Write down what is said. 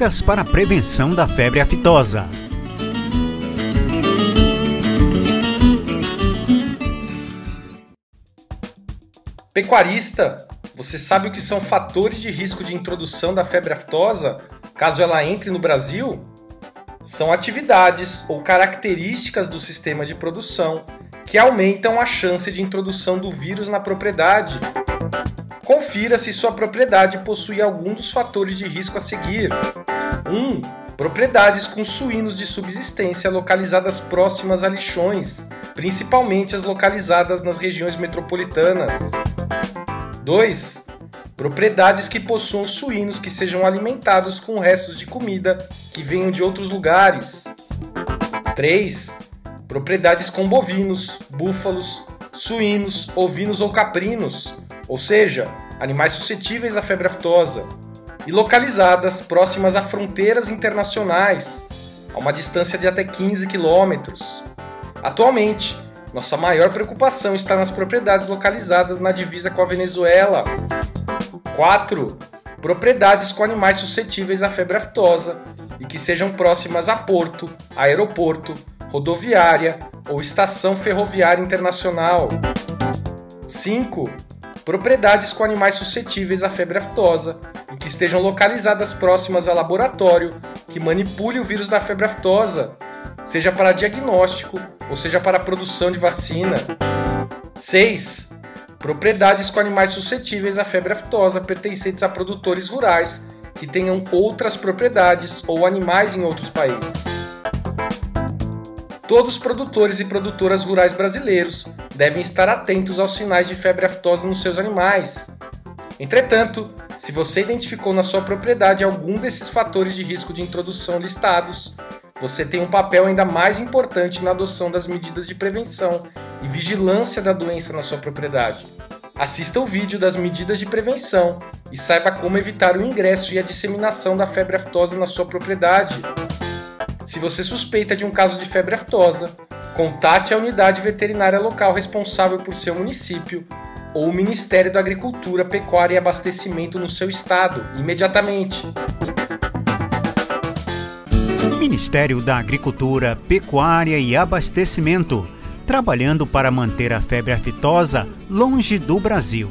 Dicas para a prevenção da febre aftosa. Pecuarista, você sabe o que são fatores de risco de introdução da febre aftosa caso ela entre no Brasil? São atividades ou características do sistema de produção que aumentam a chance de introdução do vírus na propriedade. Confira se sua propriedade possui algum dos fatores de risco a seguir. 1. Um, propriedades com suínos de subsistência localizadas próximas a lixões, principalmente as localizadas nas regiões metropolitanas. 2. Propriedades que possuam suínos que sejam alimentados com restos de comida que venham de outros lugares. 3. Propriedades com bovinos, búfalos, suínos, ovinos ou caprinos, ou seja, animais suscetíveis à febre aftosa, e localizadas próximas a fronteiras internacionais, a uma distância de até 15 quilômetros. Atualmente, nossa maior preocupação está nas propriedades localizadas na divisa com a Venezuela. 4. Propriedades com animais suscetíveis à febre aftosa e que sejam próximas a porto, aeroporto, rodoviária ou estação ferroviária internacional. 5 propriedades com animais suscetíveis à febre aftosa e que estejam localizadas próximas a laboratório que manipule o vírus da febre aftosa, seja para diagnóstico ou seja para produção de vacina. 6. Propriedades com animais suscetíveis à febre aftosa pertencentes a produtores rurais que tenham outras propriedades ou animais em outros países. Todos os produtores e produtoras rurais brasileiros devem estar atentos aos sinais de febre aftosa nos seus animais. Entretanto, se você identificou na sua propriedade algum desses fatores de risco de introdução listados, você tem um papel ainda mais importante na adoção das medidas de prevenção e vigilância da doença na sua propriedade. Assista o vídeo das medidas de prevenção e saiba como evitar o ingresso e a disseminação da febre aftosa na sua propriedade. Se você suspeita de um caso de febre aftosa, contate a unidade veterinária local responsável por seu município ou o Ministério da Agricultura, Pecuária e Abastecimento no seu estado imediatamente. Ministério da Agricultura, Pecuária e Abastecimento, trabalhando para manter a febre aftosa longe do Brasil.